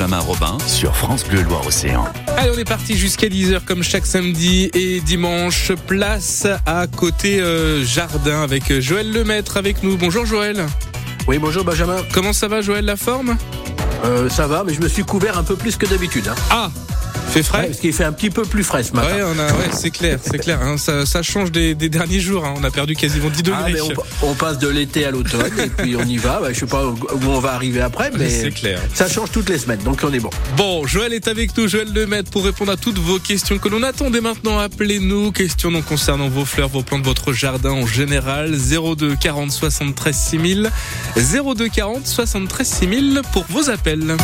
Benjamin Robin sur France Bleu Loire-Océan. Allez, on est parti jusqu'à 10h comme chaque samedi et dimanche. Place à côté euh, jardin avec Joël Lemaître avec nous. Bonjour Joël. Oui, bonjour Benjamin. Comment ça va Joël, la forme? Euh, Ça va, mais je me suis couvert un peu plus que d'habitude. Hein. Ah fait frais Parce qu'il fait un petit peu plus frais ce matin. Ouais, ouais c'est clair, c'est clair. Hein. ça, ça, change des, des derniers jours. Hein. On a perdu quasiment 10 degrés. Ah, on, on, passe de l'été à l'automne et puis on y va. je sais pas où on va arriver après, mais c'est clair. ça change toutes les semaines, donc on est bon. Bon, Joël est avec nous, Joël Lemaitre, pour répondre à toutes vos questions que l'on attend dès maintenant. Appelez-nous. Questions non concernant vos fleurs, vos plantes, votre jardin en général. 02 40 73 6000. 02 40 73 6000 pour vos appels.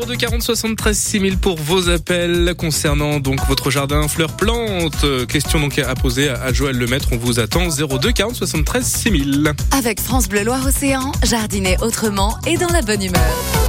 02 40 73 6000 pour vos appels concernant donc votre jardin fleurs plantes. Question donc à poser à Joël Lemaître. On vous attend 02 40 73 6000. Avec France Bleu Loire Océan, jardiner autrement et dans la bonne humeur.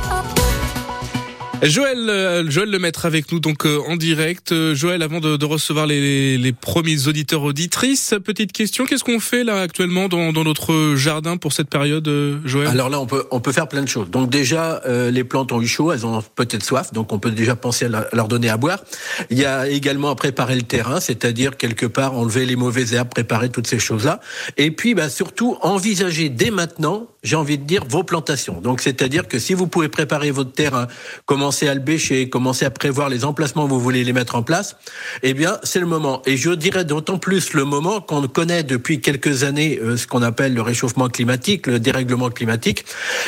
Joël, euh, Joël le mettre avec nous donc euh, en direct. Euh, Joël, avant de, de recevoir les, les, premiers auditeurs auditrices, petite question qu'est-ce qu'on fait là actuellement dans, dans, notre jardin pour cette période, Joël? Alors là, on peut on peut faire plein de choses. Donc déjà, les plantes ont eu chaud, elles ont peut-être soif, donc on peut déjà penser à, leur donner à boire. Il y a également à préparer le terrain, c'est-à-dire quelque part enlever les mauvaises herbes, préparer toutes ces choses-là. Et puis, bah, surtout envisager dès maintenant, j'ai envie de dire, vos plantations. Donc c'est-à-dire que si vous pouvez préparer votre terrain, commencer commencer à le bêcher, commencer à prévoir les emplacements où vous voulez les mettre en place, eh bien, c'est le moment. Et je dirais d'autant plus le moment qu'on connaît depuis quelques années euh, ce qu'on appelle le réchauffement climatique, le dérèglement climatique.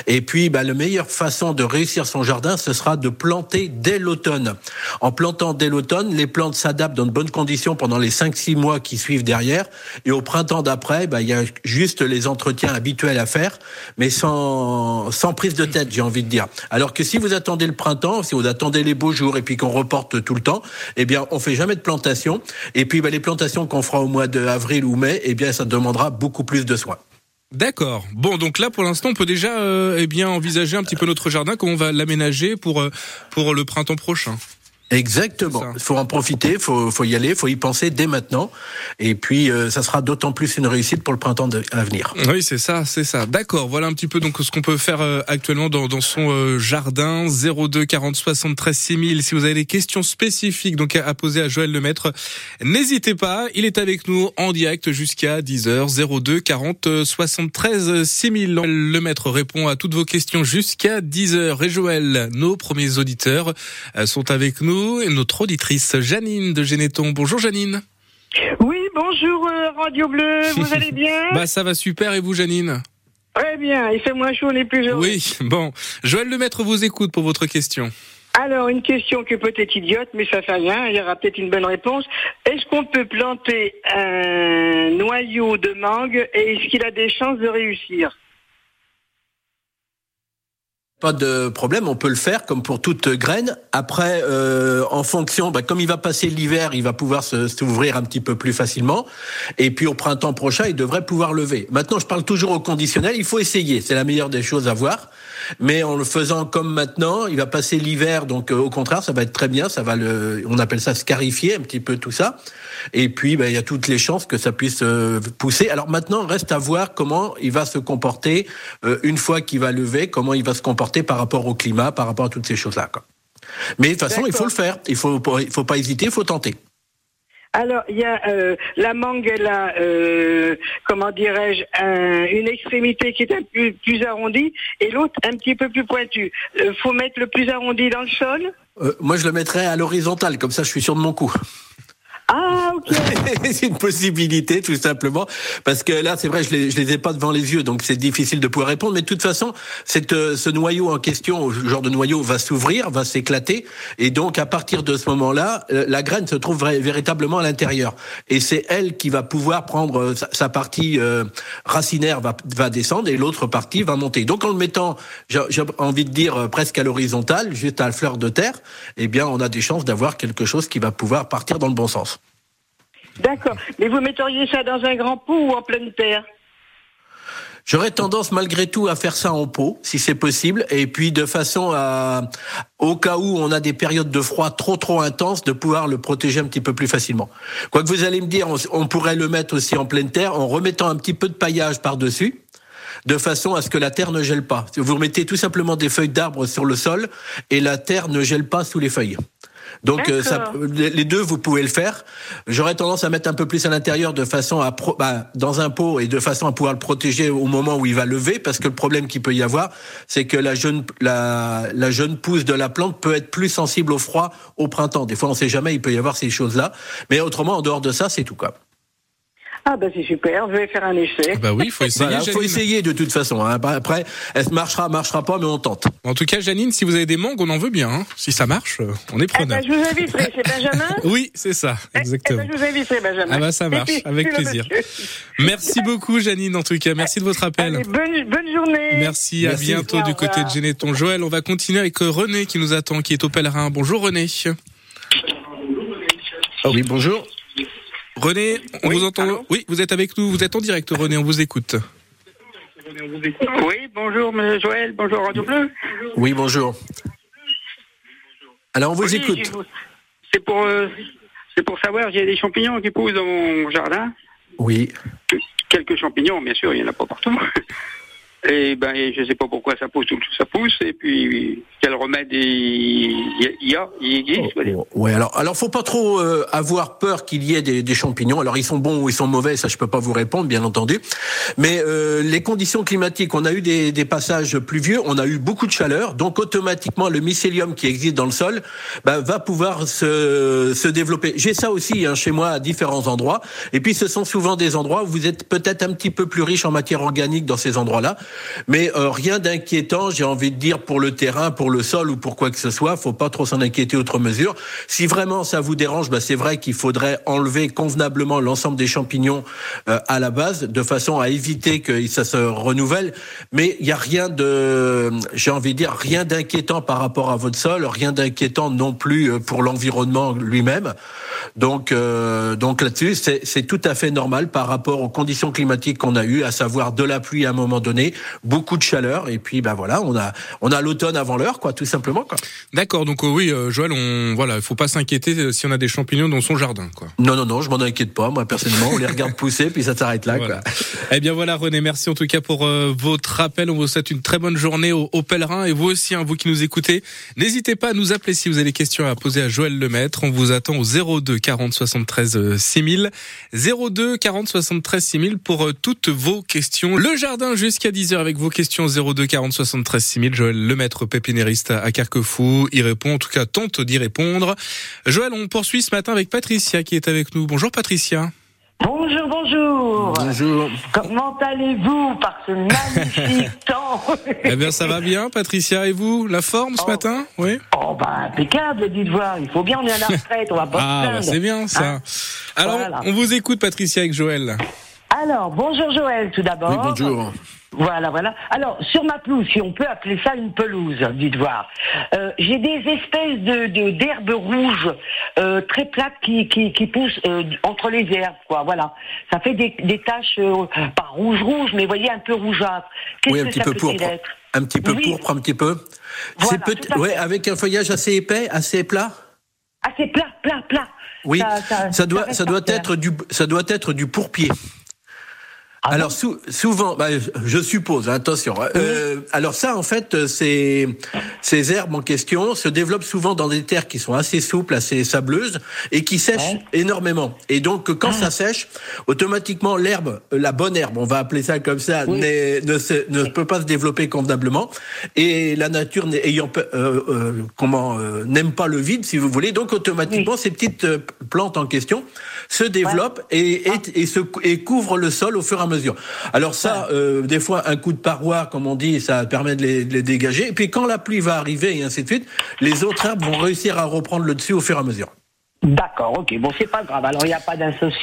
Et puis, bah, la meilleure façon de réussir son jardin, ce sera de planter dès l'automne. En plantant dès l'automne, les plantes s'adaptent dans de bonnes conditions pendant les 5-6 mois qui suivent derrière. Et au printemps d'après, bah, il y a juste les entretiens habituels à faire, mais sans, sans prise de tête, j'ai envie de dire. Alors que si vous attendez le printemps, si vous attendez les beaux jours et puis qu'on reporte tout le temps, eh bien, on fait jamais de plantation. Et puis, bah, les plantations qu'on fera au mois d'avril ou mai, eh bien, ça demandera beaucoup plus de soins. D'accord. Bon, donc là, pour l'instant, on peut déjà, euh, eh bien, envisager un petit peu notre jardin, comment on va l'aménager pour euh, pour le printemps prochain? Exactement. Il faut en profiter, faut faut y aller, faut y penser dès maintenant. Et puis euh, ça sera d'autant plus une réussite pour le printemps à venir. Oui, c'est ça, c'est ça. D'accord. Voilà un petit peu donc ce qu'on peut faire euh, actuellement dans, dans son euh, jardin 02 40 73 6000. Si vous avez des questions spécifiques donc à, poser à Joël Lemaître, n'hésitez pas. Il est avec nous en direct jusqu'à 10h 02 40 73 6000. Lemaître répond à toutes vos questions jusqu'à 10h. Et Joël, nos premiers auditeurs sont avec nous et notre auditrice Janine de Généton. Bonjour Janine. Oui, bonjour euh, Radio Bleu, vous allez bien Bah ça va super et vous Janine Très bien, il fait moins chaud, on est plus heureux. Oui, bon. Joël Lemaître vous écoute pour votre question. Alors, une question qui peut être idiote, mais ça fait rien, il y aura peut-être une bonne réponse. Est-ce qu'on peut planter un noyau de mangue et est-ce qu'il a des chances de réussir? Pas de problème, on peut le faire comme pour toute graine. Après, euh, en fonction, bah, comme il va passer l'hiver, il va pouvoir s'ouvrir un petit peu plus facilement. Et puis au printemps prochain, il devrait pouvoir lever. Maintenant, je parle toujours au conditionnel. Il faut essayer, c'est la meilleure des choses à voir. Mais en le faisant comme maintenant, il va passer l'hiver, donc euh, au contraire, ça va être très bien. Ça va le, on appelle ça scarifier un petit peu tout ça. Et puis, bah, il y a toutes les chances que ça puisse euh, pousser. Alors maintenant, reste à voir comment il va se comporter une fois qu'il va lever, comment il va se comporter par rapport au climat, par rapport à toutes ces choses-là. Mais de toute façon, il faut le faire. Il faut, il faut pas hésiter, il faut tenter. Alors, il y a euh, la mangue, elle a, euh, comment dirais-je, une extrémité qui est un peu plus arrondie et l'autre un petit peu plus pointue. Il euh, faut mettre le plus arrondi dans le sol? Moi, je le mettrais à l'horizontale, comme ça je suis sûr de mon coup. Ah, ok. c'est une possibilité, tout simplement, parce que là, c'est vrai, je les, les ai pas devant les yeux, donc c'est difficile de pouvoir répondre. Mais de toute façon, cette, euh, ce noyau en question, ce genre de noyau, va s'ouvrir, va s'éclater, et donc à partir de ce moment-là, euh, la graine se trouve véritablement à l'intérieur, et c'est elle qui va pouvoir prendre euh, sa, partie racinaire va, va descendre, et l'autre partie va monter. Donc en le mettant, j'ai envie de dire presque à l'horizontale, juste à la fleur de terre, eh bien, on a des chances d'avoir quelque chose qui va pouvoir partir dans le bon sens. D'accord. Mais vous metteriez ça dans un grand pot ou en pleine terre J'aurais tendance malgré tout à faire ça en pot, si c'est possible, et puis de façon à, au cas où on a des périodes de froid trop trop intenses, de pouvoir le protéger un petit peu plus facilement. Quoi que vous allez me dire, on, pourrait le mettre aussi en pleine terre en remettant un petit peu de paillage par-dessus. de façon à ce que la terre ne gèle pas. Vous remettez tout simplement des feuilles d'arbres sur le sol et la terre ne gèle pas sous les feuilles. Donc euh, ça, les deux, vous pouvez le faire. J'aurais tendance à mettre un peu plus à l'intérieur de façon à pro- bah, dans un pot et de façon à pouvoir le protéger au moment où il va lever, parce que le problème qu'il peut y avoir, c'est que la jeune la, la jeune pousse de la plante peut être plus sensible au froid au printemps. Des fois, on sait jamais, il peut y avoir ces choses-là. Mais autrement, en dehors de ça, c'est tout quoi. Ah ben c'est super, je vais faire un essai. Bah oui, il faut essayer. Voilà, faut essayer de toute façon. hein. Après, elle marchera, marchera pas, mais on tente. En tout cas, Janine, si vous avez des mangues, on en veut bien. hein. Si ça marche, on est Eh preneur. ben, je vous inviterai, c'est Benjamin Oui, c'est ça, Eh, exactement. Eh ben, je vous inviterai, Benjamin. Ah bah ça marche, puis, avec plaisir. Merci beaucoup, Janine, en tout cas. Merci de votre appel. Allez, bonne, bonne journée. Merci, à bientôt du côté de Geneton. Joël, on va continuer avec René qui nous attend, qui est au pèlerin. Bonjour René. Oui, bonjour. René, on Oui, vous entend. allô Oui, vous êtes avec nous, vous êtes en direct René, on vous écoute. Oui, bonjour, monsieur Joël, bonjour Radio Bleu. Oui, bonjour. Alors, on vous Oui, écoute. C'est pour, euh, c'est pour savoir, j'ai des champignons qui poussent dans mon jardin. Oui. Quelques champignons, bien sûr, il n'y en a pas partout. Et ben, je sais pas pourquoi ça pousse ou ça pousse. Et puis, quel remède il y a, il existe. veux dire. Ouais, alors, alors faut pas trop euh, avoir peur qu'il y ait des, des champignons. Alors ils sont bons ou ils sont mauvais, ça je peux pas vous répondre, bien entendu. Mais euh, les conditions climatiques, on a eu des, des passages pluvieux, on a eu beaucoup de chaleur, donc automatiquement le mycélium qui existe dans le sol bah, va pouvoir se, se développer. J'ai ça aussi hein, chez moi à différents endroits. Et puis ce sont souvent des endroits où vous êtes peut-être un petit peu plus riche en matière organique dans ces endroits-là, mais euh, rien d'inquiétant. J'ai envie de dire pour le terrain, pour le sol ou pour quoi que ce soit, faut pas trop s'en inquiéter outre mesure. Si vraiment ça vous dérange, bah, c'est vrai qu'il faudrait enlever convenablement l'ensemble des champignons euh, à la base, de façon à éviter que ça se renouvelle. Mais il y a rien de, j'ai envie de dire, rien d'inquiétant par rapport à votre sol, rien d'inquiétant non plus euh, pour l'environnement lui-même. Donc, euh, donc là-dessus, c'est tout à fait normal par rapport aux conditions climatiques qu'on a eues, à savoir de la pluie à un moment donné, beaucoup de chaleur, et puis bah voilà, on a on a l'automne avant l'heure, quoi, tout simplement, quoi. D'accord, donc euh, oui, euh, Joël, on voilà, il faut pas s'inquiéter euh, si on a des champignons dans son jardin, quoi. Non, non, non, je m'en inquiète pas. Moi, personnellement, on les regarde pousser, puis ça s'arrête là. Voilà. Quoi. Eh bien voilà René, merci en tout cas pour euh, votre appel. On vous souhaite une très bonne journée au, au pèlerin et vous aussi, hein, vous qui nous écoutez, n'hésitez pas à nous appeler si vous avez des questions à poser à Joël Lemaître. On vous attend au 02 40 73 euh, 6000, 02 40 73 6000 pour toutes vos questions. Le jardin jusqu'à 10h avec vos questions 02 40 73 6000. Joël Lemaître, pépinériste à Carquefou, y répond, en tout cas tente d'y répondre. Joël, on poursuit ce matin avec Patricia qui est avec nous. Bonjour Patricia. Bonjour, bonjour. Bonjour. Comment allez-vous par ce magnifique temps? Eh bien, ça va bien, Patricia. Et vous, la forme ce Oh. matin? Oui. Oh bah impeccable, dites voir. Il faut bien, on est à la retraite, on va pas Ah, bah, c'est bien ça. Hein Alors, Voilà. on vous écoute, Patricia, avec Joël. Alors, bonjour Joël, tout d'abord. Oui, bonjour. Voilà, voilà. Alors, sur ma pelouse, si on peut appeler ça une pelouse, dites voir, euh, j'ai des espèces de de- d'herbes rouges euh, très plates qui, qui, qui poussent euh, entre les herbes, quoi. Voilà. Ça fait des, des taches, euh, pas rouge-rouge, mais vous voyez, un peu rougeâtres. Qu'est-ce Oui, un que petit ça peu peut-il pourpre. être Un petit peu Oui. pourpre, un petit peu. Voilà, c'est peut ouais, avec un feuillage assez épais, assez plat. C'est plat, plat, plat. Oui, Ça- ça, ça- doit, ça doit être du, ça doit être du pourpier. Ah alors sou- souvent, bah, je suppose, hein, attention. hein, euh, alors ça, en fait, ces, ces herbes en question se développent souvent dans des terres qui sont assez souples, assez sableuses et qui sèchent Ouais. énormément. Et donc, quand Ah. ça sèche, automatiquement, l'herbe, euh, la bonne herbe, on va appeler ça comme ça, Oui. ne, se- ne peut pas se développer convenablement. Et la nature ayant euh, euh, comment euh, n'aime pas le vide, si vous voulez. Donc, automatiquement, ces petites euh, plantes en question se développent et, et, et se, et couvrent le sol au fur et à mesure. Alors ça, euh, des fois, un coup de paroi, comme on dit, ça permet de les, de les dégager. Et puis quand la pluie va arriver et ainsi de suite, les autres herbes vont réussir à reprendre le dessus au fur et à mesure. D'accord, ok. Bon, c'est pas grave. Alors, il n'y a pas d'importance.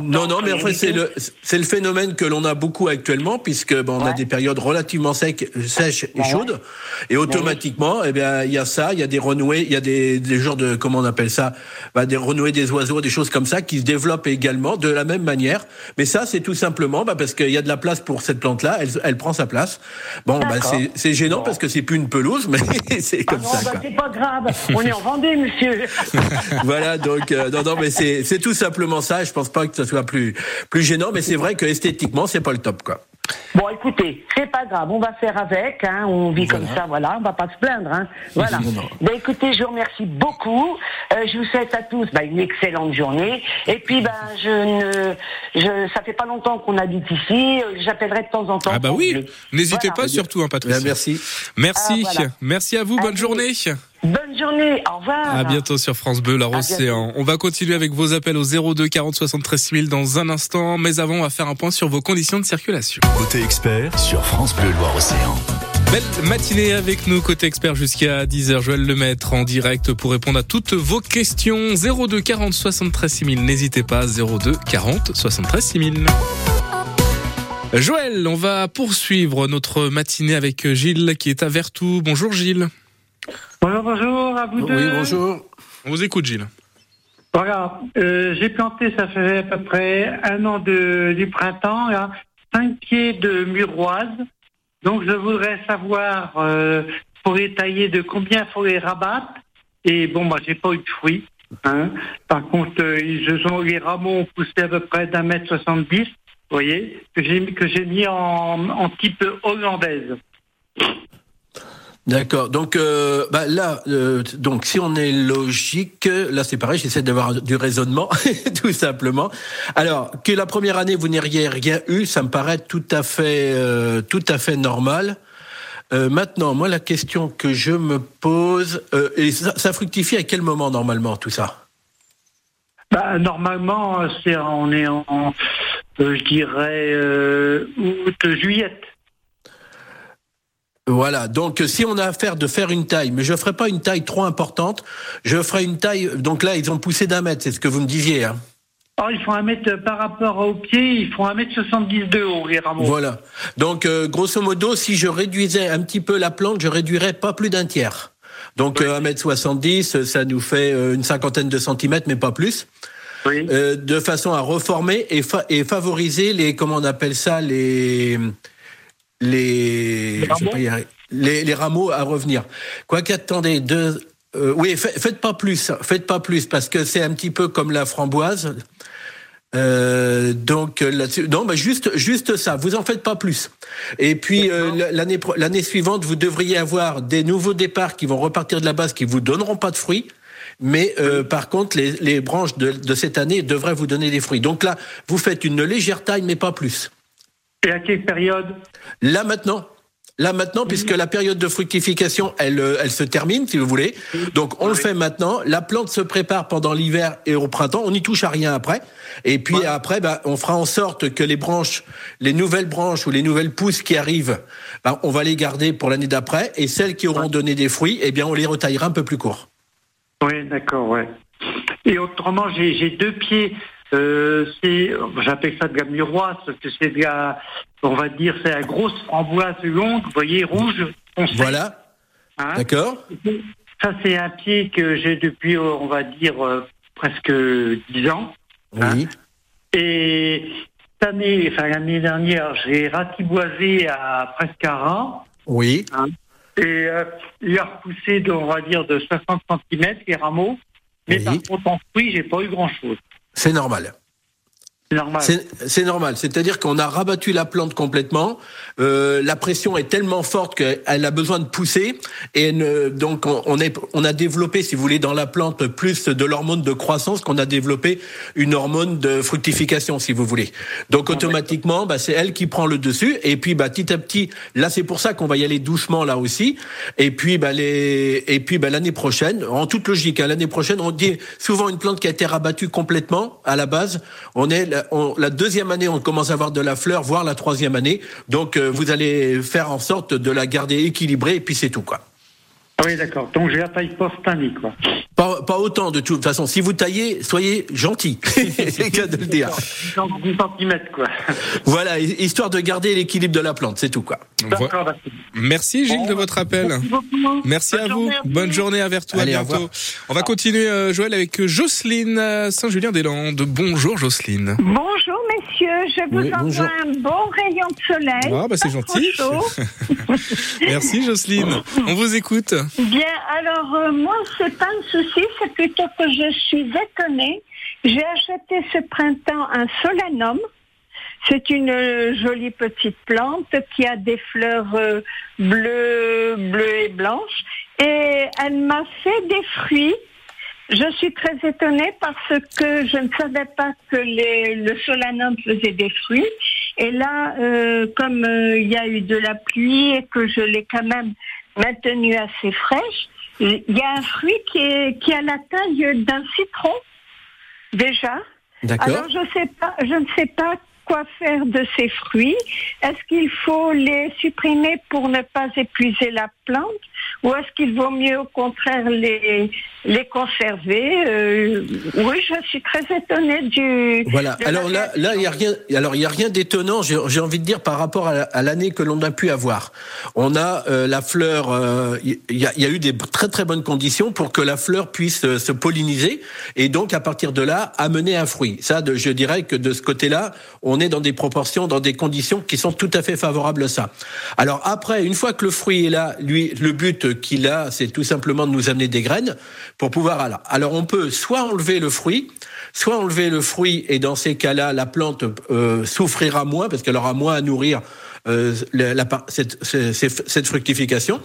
Non, non, mais enfin, du c'est le, c'est le phénomène que l'on a beaucoup actuellement, puisque ben, on a des périodes relativement secs, sèches et Ouais. chaudes, et automatiquement, eh bien, il y a ça, il y a des renouées, il y a des, des genres de, comment on appelle ça, ben, des renouées des oiseaux, des choses comme ça, qui se développent également de la même manière. Mais ça, c'est tout simplement ben, parce qu'il y a de la place pour cette plante-là, elle, elle prend sa place. Bon, ben, c'est, c'est gênant Bon. parce que c'est plus une pelouse, mais c'est Ah comme non, ça. quoi. c'est pas grave. On est en Vendée, monsieur. voilà, donc euh, non, non, mais c'est c'est tout simplement ça. Je pense pas que ce soit plus plus gênant, mais c'est vrai que esthétiquement, c'est pas le top, quoi. Bon, écoutez, c'est pas grave, on va faire avec, hein, on vit comme ça, voilà, on va pas se plaindre, hein, voilà. Ben, écoutez, je vous remercie beaucoup, Euh, je vous souhaite à tous ben, une excellente journée, et puis ben je ne, je, ça fait pas longtemps qu'on habite ici, euh, j'appellerai de temps en temps. Ah bah oui, n'hésitez Voilà. pas surtout, hein, Patricia. Bien, merci. Merci, Ah, voilà. merci à vous, bonne journée. Bonne journée, au revoir. À bientôt sur France Bleu, la. Océan. On va continuer avec vos appels au 02 40 73 6000 dans un instant, mais avant, on va faire un point sur vos conditions de circulation. Côté expert sur France Bleu Loire-Océan. Belle matinée avec nous, côté expert jusqu'à 10h. Joël Lemaître en direct pour répondre à toutes vos questions. 02 40 73 6000. N'hésitez pas, 02 40 73 6000. Joël, on va poursuivre notre matinée avec Gilles qui est à Vertou. Bonjour Gilles. Bonjour, bonjour à vous deux. Oui, bonjour. On vous écoute Gilles. Voilà, euh, j'ai planté, ça fait à peu près un an de, du printemps, là, cinq pieds de muroise. Donc je voudrais savoir, euh, pour les tailler, de combien faut les rabattre. Et bon, moi, j'ai pas eu de fruits. Hein. Par contre, euh, ils ont, les rameaux ont poussé à peu près d'un mètre soixante-dix, vous voyez, que j'ai que j'ai mis en, en type hollandaise. D'accord. Donc euh, bah là, euh, donc si on est logique, là c'est pareil, j'essaie d'avoir du raisonnement, tout simplement. Alors que la première année vous n'ayez rien eu, ça me paraît tout à fait, euh, tout à fait normal. Euh, maintenant, moi la question que je me pose, euh, et ça, ça fructifie à quel moment normalement tout ça? Bah, normalement, c'est on est en, euh, je dirais août, juillet. Voilà, donc euh, si on a affaire de faire une taille, mais je ne ferai pas une taille trop importante, je ferai une taille, donc là ils ont poussé d'un mètre, c'est ce que vous me disiez. Hein. Oh, ils font un mètre par rapport au pied, ils font un mètre 70 de haut, les rameaux. Voilà, donc euh, grosso modo, si je réduisais un petit peu la plante, je réduirais pas plus d'un tiers. Donc euh, 1m70, ça nous fait euh, une cinquantaine de centimètres, mais pas plus, Oui. euh, de façon à reformer et, fa- et favoriser les, comment on appelle ça, les... Les, Les pas arriver. les, les rameaux à revenir. Quoi qu'attendez, deux, euh, oui, fa- faites pas plus, faites pas plus, parce que c'est un petit peu comme la framboise. Euh, donc euh, là-dessus, non, bah juste, juste ça. Vous en faites pas plus. Et puis euh, l'année l'année suivante, vous devriez avoir des nouveaux départs qui vont repartir de la base, qui vous donneront pas de fruits. Mais euh, par contre, les, les branches de, de cette année devraient vous donner des fruits. Donc là, vous faites une légère taille, mais pas plus. Et à quelle période? Là maintenant. Là maintenant, puisque la période de fructification, elle, euh, elle se termine, si vous voulez. Donc on le fait maintenant. La plante se prépare pendant l'hiver et au printemps. On n'y touche à rien après. Et puis après, bah, on fera en sorte que les branches, les nouvelles branches ou les nouvelles pousses qui arrivent, bah, on va les garder pour l'année d'après. Et celles qui auront donné des fruits, eh bien, on les retaillera un peu plus court. Oui, d'accord, ouais. Et autrement, j'ai j'ai deux pieds. Euh, c'est, j'appelle ça de la muroise, parce que c'est de la, on va dire, c'est la grosse framboise longue, vous voyez, rouge. Voilà. hein. D'accord. Ça, c'est un pied que j'ai depuis, euh, on va dire, euh, presque 10 ans. Oui. Et cette année, enfin l'année dernière, j'ai ratiboisé à presque un ras. Oui. Et euh, il a repoussé, de, on va dire, de 60 cm les rameaux. Mais Oui. par contre, en fruits, j'ai pas eu grand-chose. C'est normal. C'est normal. C'est normal. C'est-à-dire qu'on a rabattu la plante complètement. Euh, la pression est tellement forte qu'elle a besoin de pousser. Et ne- donc, on, est, on a développé, si vous voulez, dans la plante plus de l'hormone de croissance qu'on a développé une hormone de fructification, si vous voulez. Donc, automatiquement, bah, c'est elle qui prend le dessus. Et puis, bah, petit à petit, là, c'est pour ça qu'on va y aller doucement là aussi. Et puis, bah, les, et puis, bah, l'année prochaine, en toute logique, hein, l'année prochaine, on dit souvent une plante qui a été rabattue complètement à la base. On est on- la deuxième année, on commence à avoir de la fleur, voire la troisième année. Donc, euh, vous allez faire en sorte de la garder équilibrée et puis c'est tout, quoi. Ah oui, d'accord. Donc j'ai la taille pas cette année, quoi. Pas, pas autant de toute façon. Si vous taillez, soyez gentil. c'est le cas de le dire. 10 cm, quoi. Voilà, histoire de garder l'équilibre de la plante, c'est tout, quoi. D'accord. Merci Gilles de votre appel. Merci beaucoup. Merci Bonne à vous. journée. Bonne journée à Vertou. À bientôt. On va continuer, euh, Joël, avec Jocelyne euh, Saint-Julien-des-Landes. Bonjour, Jocelyne. Bonjour messieurs, je vous Oui, envoie bonjour. un bon rayon de soleil. Ah, bah, c'est gentil. Merci, Jocelyne. On vous écoute. Bien, alors euh, moi c'est pas un souci, c'est plutôt que je suis étonnée. J'ai acheté ce printemps un solanum. C'est une euh, jolie petite plante qui a des fleurs euh, bleues, bleues et blanches. Et elle m'a fait des fruits. Je suis très étonnée parce que je ne savais pas que le solanum faisait des fruits. Et là, euh, comme il y a eu de la pluie et que je l'ai quand même maintenue assez fraîche, il y a un fruit qui, est, qui a la taille d'un citron déjà. D'accord. Alors je sais pas, je ne sais pas quoi faire de ces fruits? Est-ce qu'il faut les supprimer pour ne pas épuiser la plante? Ou est-ce qu'il vaut mieux au contraire les les conserver? Euh, Oui, je suis très étonnée du. Voilà. Alors là, là, il y a rien. Alors il y a rien d'étonnant. J'ai envie de dire par rapport à la- à l'année que l'on a pu avoir. On a euh, la fleur. euh, Il y, a, il y a eu des très très bonnes conditions pour que la fleur puisse se polliniser et donc à partir de là amener un fruit. Ça, de- je dirais que de ce côté-là, on dans des proportions, dans des conditions qui sont tout à fait favorables à ça. Alors après, une fois que le fruit est là, lui, le but qu'il a, c'est tout simplement de nous amener des graines pour pouvoir. Alors, alors on peut soit enlever le fruit, soit enlever le fruit et dans ces cas-là, la plante euh, souffrira moins parce qu'elle aura moins à nourrir. Euh, la, la cette, cette, cette fructification.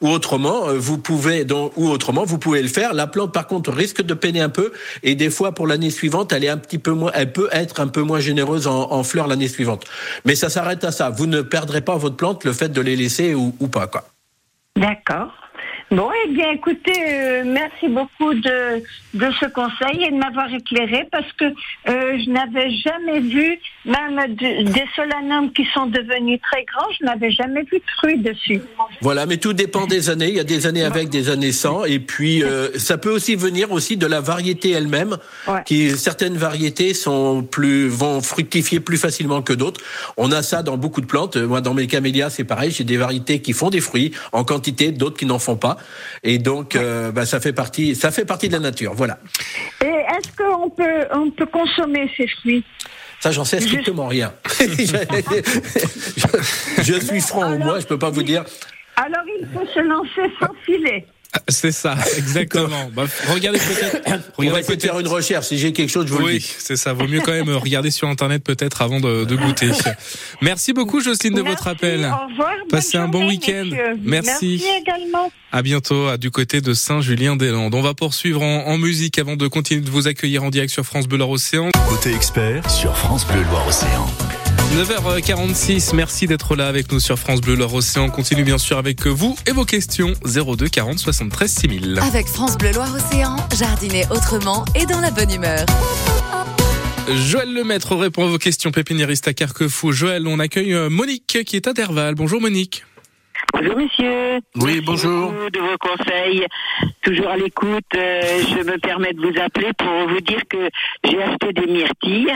Ou autrement euh, vous pouvez donc ou autrement vous pouvez le faire. La plante par contre risque de peiner un peu. Et des fois pour l'année suivante elle est un petit peu moins elle peut être un peu moins généreuse en, en fleurs l'année suivante. Mais ça s'arrête à ça. Vous ne perdrez pas votre plante le fait de les laisser ou, ou pas quoi. D'accord. Bon, eh bien, écoutez, euh, merci beaucoup de, de ce conseil et de m'avoir éclairé parce que euh, je n'avais jamais vu, même de- des solanums qui sont devenus très grands, je n'avais jamais vu de fruits dessus. Voilà, mais tout dépend des années. Il y a des années avec, des années sans, et puis euh, ça peut aussi venir aussi de la variété elle-même. Ouais. Qui certaines variétés sont plus vont fructifier plus facilement que d'autres. On a ça dans beaucoup de plantes. Moi, dans mes camélias, c'est pareil. J'ai des variétés qui font des fruits en quantité, d'autres qui n'en font pas, et donc euh, bah, ça fait partie ça fait partie de la nature. Voilà. Et est-ce qu'on peut, on peut consommer ces fruits? Ça, j'en sais strictement rien. je, je suis franc moins, je peux pas vous dire. Alors, il faut se lancer sans filet. C'est ça, exactement. Bah, regardez peut-être. On va de faire une recherche. Si j'ai quelque chose, je vous le Oui, dis. c'est ça. Vaut mieux quand même euh, regarder sur internet peut-être avant de, de goûter. Merci beaucoup Jocelyne de votre appel. Au revoir. bonne Passez un bon week-end. Merci. Merci également. À bientôt à- du côté de Saint-Julien-des-Landes. On va poursuivre en, en musique avant de continuer de vous accueillir en direct sur France Bleu Loire Océan. Côté expert sur France Bleu Loire Océan. 9h46, merci d'être là avec nous sur France Bleu Loire Océan. On continue bien sûr avec vous et vos questions 02 40 73 6000. Avec France Bleu Loire Océan, jardiner autrement et dans la bonne humeur. Joël Lemaître répond à vos questions pépiniériste à Carquefou. Joël, on accueille euh, Monique qui est à Derval. Bonjour Monique. Bonjour monsieur. Oui, Merci bonjour. beaucoup de vos conseils. Toujours à l'écoute. Euh, je me permets de vous appeler pour vous dire que j'ai acheté des myrtilles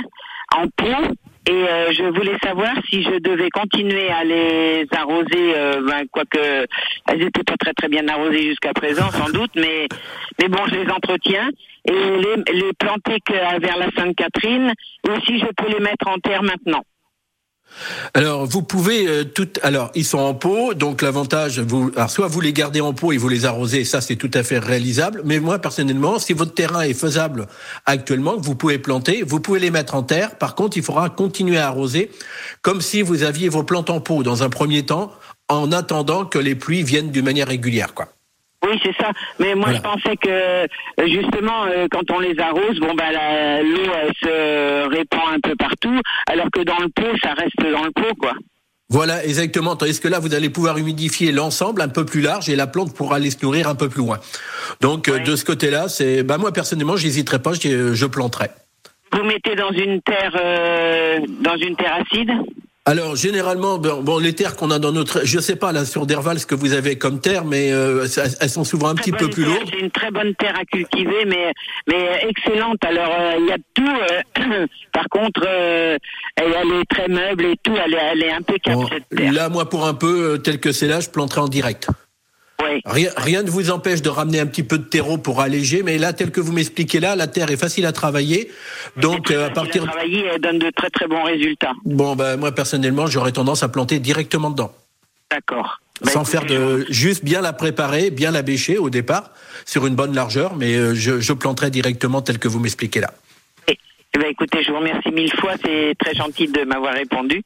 en pot et euh, je voulais savoir si je devais continuer à les arroser, euh, ben, quoique elles étaient pas très très bien arrosées jusqu'à présent sans doute, mais mais bon je les entretiens et les, les planter que vers la Sainte-Catherine ou si je peux les mettre en terre maintenant. Alors, vous pouvez euh, tout. Alors, ils sont en pot, donc l'avantage, vous, alors soit vous les gardez en pot et vous les arrosez, ça c'est tout à fait réalisable. Mais moi, personnellement, si votre terrain est faisable actuellement, vous pouvez planter, vous pouvez les mettre en terre. Par contre, il faudra continuer à arroser, comme si vous aviez vos plantes en pot dans un premier temps, en attendant que les pluies viennent d'une manière régulière, quoi. Oui, c'est ça. Mais moi, Voilà. je pensais que euh, justement, euh, quand on les arrose, bon bah l'eau se répand un peu partout, alors que dans le pot, ça reste dans le pot, quoi. Voilà, exactement. Tandis que là, vous allez pouvoir humidifier l'ensemble un peu plus large et la plante pourra aller se nourrir un peu plus loin. Donc, euh, Ouais. de ce côté-là, c'est, bah, moi, personnellement, j'hésiterai pas, je, je planterai. Vous mettez dans une terre, euh, dans une terre acide? Alors généralement, bon, bon, les terres qu'on a dans notre, je sais pas là sur Derval ce que vous avez comme terre, mais euh, elles sont souvent un Très petit peu plus terre, lourdes. C'est une très bonne terre à cultiver, mais mais excellente. Alors euh, il y a tout. euh, par contre, euh, elle, est très meuble et tout. Elle est, elle est impeccable Bon, cette terre. là, moi, pour un peu euh, tel que c'est là, je planterai en direct. Rien, rien ne vous empêche de ramener un petit peu de terreau pour alléger, mais là, tel que vous m'expliquez là, la terre est facile à travailler. Donc, euh, à partir, de travailler, elle donne de très très bons résultats. bon, ben moi personnellement, j'aurais tendance à planter directement dedans, D'accord. Bah, sans faire de, juste bien la préparer, bien la bêcher au départ sur une bonne largeur, mais euh, je, je planterai directement tel que vous m'expliquez là. Eh ben, écoutez, je vous remercie mille fois, c'est très gentil de m'avoir répondu.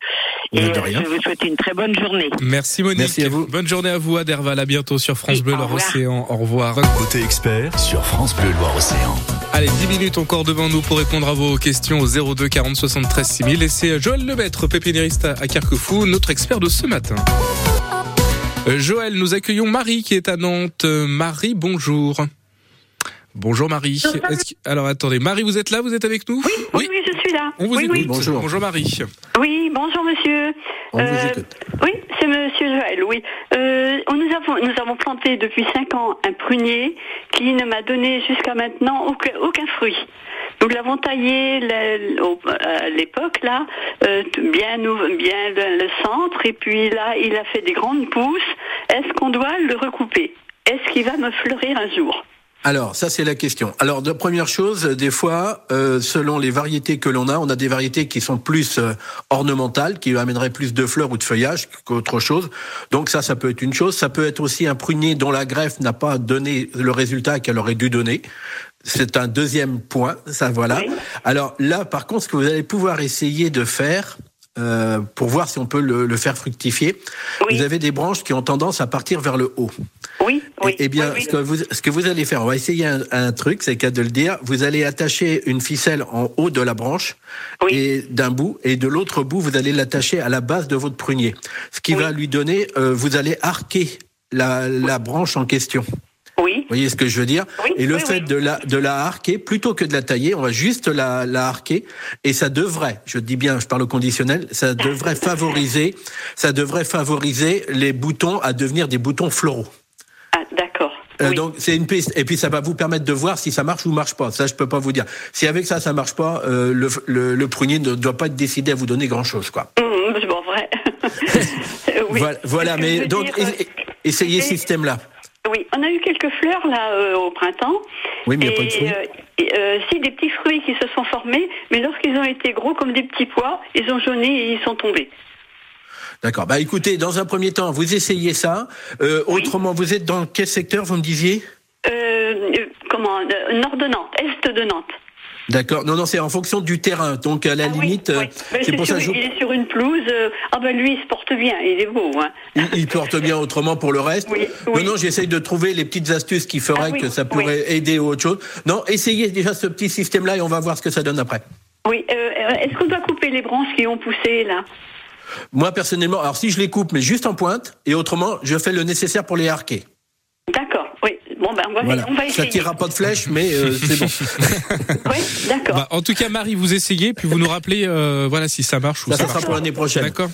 Et Mais de euh, rien. je vous souhaite une très bonne journée. Merci Monique. Merci à vous. Bonne journée à vous, Aderval. À bientôt sur France Oui, Bleu, au Loire revoir. Océan. Au revoir. Côté expert sur France Bleu Loire Océan. Allez, 10 minutes encore devant nous pour répondre à vos questions au 02 40 73 6000. Et c'est Joël Lemaître, pépiniériste à à Carquefou, notre expert de ce matin. Euh, Joël, nous accueillons Marie qui est à Nantes. Euh, Marie, bonjour. Bonjour Marie. Est-ce que- Alors attendez, Marie, vous êtes là Vous êtes avec nous Oui, oui, oui, je suis là. On vous oui, écoute. oui. Bonjour. Bonjour Marie. Oui, bonjour monsieur. On vous Euh, écoute. Oui, c'est monsieur Joël, oui. Euh, nous, avons, nous avons planté depuis cinq ans un prunier qui ne m'a donné jusqu'à maintenant aucun, aucun fruit. Nous l'avons taillé à l'époque, là, euh, bien, bien le, le centre, et puis là, il a fait des grandes pousses. Est-ce qu'on doit le recouper? Est-ce qu'il va me fleurir un jour? Alors, ça c'est la question. Alors, de première chose, des fois, euh, selon les variétés que l'on a, on a des variétés qui sont plus euh, ornementales, qui amèneraient plus de fleurs ou de feuillage qu'autre chose. Donc ça, ça peut être une chose. Ça peut être aussi un prunier dont la greffe n'a pas donné le résultat qu'elle aurait dû donner. C'est un deuxième point, ça voilà. Oui. Alors là, par contre, ce que vous allez pouvoir essayer de faire, euh, pour voir si on peut le, le faire fructifier, Oui. vous avez des branches qui ont tendance à partir vers le haut. Oui, oui. Eh bien, oui, oui. Ce, que vous, ce que vous allez faire, on va essayer un, un truc, c'est cas de le dire. Vous allez attacher une ficelle en haut de la branche Oui. et d'un bout, et de l'autre bout, vous allez l'attacher à la base de votre prunier. Ce qui va lui donner, euh, vous allez arquer la, la branche en question. Oui, Vous voyez ce que je veux dire Oui, Et le oui, fait oui. de la de la arquer plutôt que de la tailler, on va juste la, la arquer et ça devrait, je dis bien, je parle au conditionnel, ça devrait favoriser, ça devrait favoriser les boutons à devenir des boutons floraux. Euh, oui. Donc c'est une piste et puis ça va vous permettre de voir si ça marche ou marche pas. Ça je peux pas vous dire. Si avec ça ça marche pas, euh, le, le, le prunier ne doit pas être décidé à vous donner grand chose quoi. Hum, c'est bon, vrai. Euh, oui. Voilà, mais donc dire, euh, essayez et- ce système là. Oui, on a eu quelques fleurs là euh, au printemps. Oui, mais il y a pas de fruits. euh, et, euh, si des petits fruits qui se sont formés, mais lorsqu'ils ont été gros comme des petits pois, ils ont jauni et ils sont tombés. D'accord. Bah écoutez, dans un premier temps, vous essayez ça. Euh, Oui. Autrement, vous êtes dans quel secteur vous me disiez? Euh, euh, comment Nord de Nantes, Est de Nantes. D'accord. Non, non, c'est en fonction du terrain. Donc à la Ah limite, oui. C'est pour ça je... Il est sur une pelouse. ah ben lui, il se porte bien, il est beau. Hein. il, il porte bien autrement pour le reste. Oui, Non, non, j'essaye de trouver les petites astuces qui feraient Ah que ça pourrait aider ou autre chose. Non, essayez déjà ce petit système-là et on va voir ce que ça donne après. Oui, euh, est-ce qu'on doit couper les branches qui ont poussé là? Moi personnellement, alors si je les coupe, mais juste en pointe, et autrement, je fais le nécessaire pour les arquer. D'accord, oui. Bon ben on va, Voilà. on va Ça essayer. tirera pas de flèche, mais euh, c'est bon. Oui, d'accord. Bah, en tout cas, Marie, vous essayez, puis vous nous rappelez, euh, voilà, si ça marche ou Ça, ça, ça sera pour l'année prochaine. D'accord.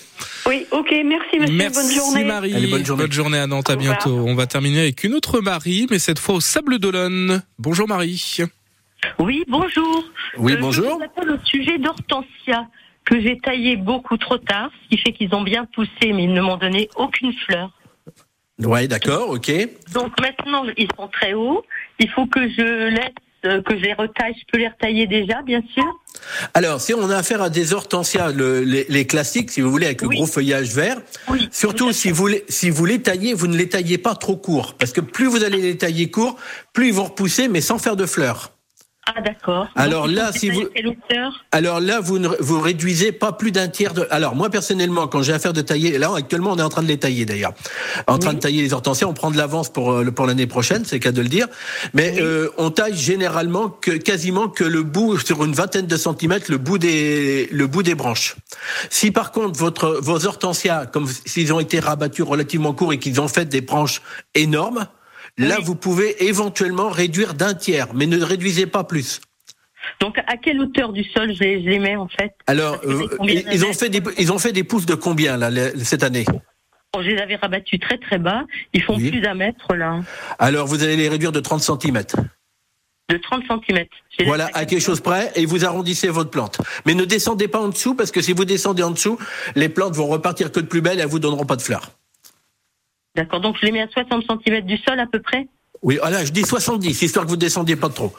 Oui, ok, merci monsieur, Merci bonne journée. Marie. Allez, bonne journée. à Nantes. À Au revoir. bientôt. On va terminer avec une autre Marie, mais cette fois au Sable d'Olonne. Bonjour Marie. Oui, bonjour. Oui, Euh, bonjour. Je vous appelle au sujet d'hortensia que j'ai taillé beaucoup trop tard, ce qui fait qu'ils ont bien poussé, mais ils ne m'ont donné aucune fleur. Ouais, d'accord, ok. Donc maintenant, ils sont très hauts. Il faut que je laisse, euh, que je les retaille. Je peux les retailler déjà, bien sûr. Alors, si on a affaire à des hortensias, le- les, les classiques, si vous voulez, avec le Oui. gros feuillage vert, Oui. surtout si vous, les, si vous les taillez, vous ne les taillez pas trop courts. Parce que plus vous allez les tailler courts, plus ils vont repousser, mais sans faire de fleurs. Ah, d'accord. Alors là, si vous- Alors là, vous ne vous réduisez pas plus d'un tiers de. Alors moi personnellement, quand j'ai affaire de tailler, là actuellement on est en train de les tailler d'ailleurs, en train de tailler les hortensias, on prend de l'avance pour euh, le- pour l'année prochaine, c'est le cas de le dire. Mais euh, on taille généralement que quasiment que le bout sur une vingtaine de centimètres, le bout des le bout des branches. Si par contre votre vos hortensias, comme s'ils ont été rabattus relativement courts et qu'ils ont fait des branches énormes, là vous pouvez éventuellement réduire d'un tiers, mais ne réduisez pas plus. Donc, à quelle hauteur du sol je les, je les mets, en fait? Alors, euh, ils, ont fait des, ils ont fait des pousses de combien là cette année? Bon, Je les avais rabattus très très bas. Ils font Oui. plus d'un mètre, là. Alors, vous allez les réduire de 30 cm. De 30 cm. Voilà, à quelque chose près, et vous arrondissez votre plante. Mais ne descendez pas en dessous, parce que si vous descendez en dessous, les plantes vont repartir que de plus belles et elles vous donneront pas de fleurs. D'accord. Donc, je les mets à 60 cm du sol, à peu près Oui, voilà, je dis 70, histoire que vous descendiez pas trop.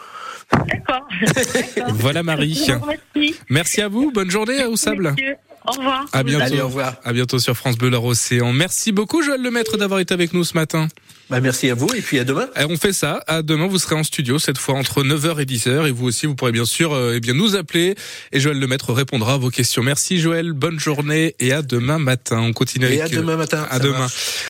D'accord. Voilà Marie. Remercie. Merci à vous. Bonne journée au Sable. Monsieur. Au revoir. À bientôt. Allez, au revoir. À bientôt sur France Bleu Océan. Merci beaucoup Joël Lemaître d'avoir été avec nous ce matin. Bah, merci à vous et puis à demain. Et on fait ça. À demain, vous serez en studio cette fois entre 9h et 10h et vous aussi, vous pourrez bien sûr euh, eh bien nous appeler et Joël Lemaître répondra à vos questions. Merci Joël, bonne journée et à demain matin. On continue Et avec à demain matin. À demain. marche.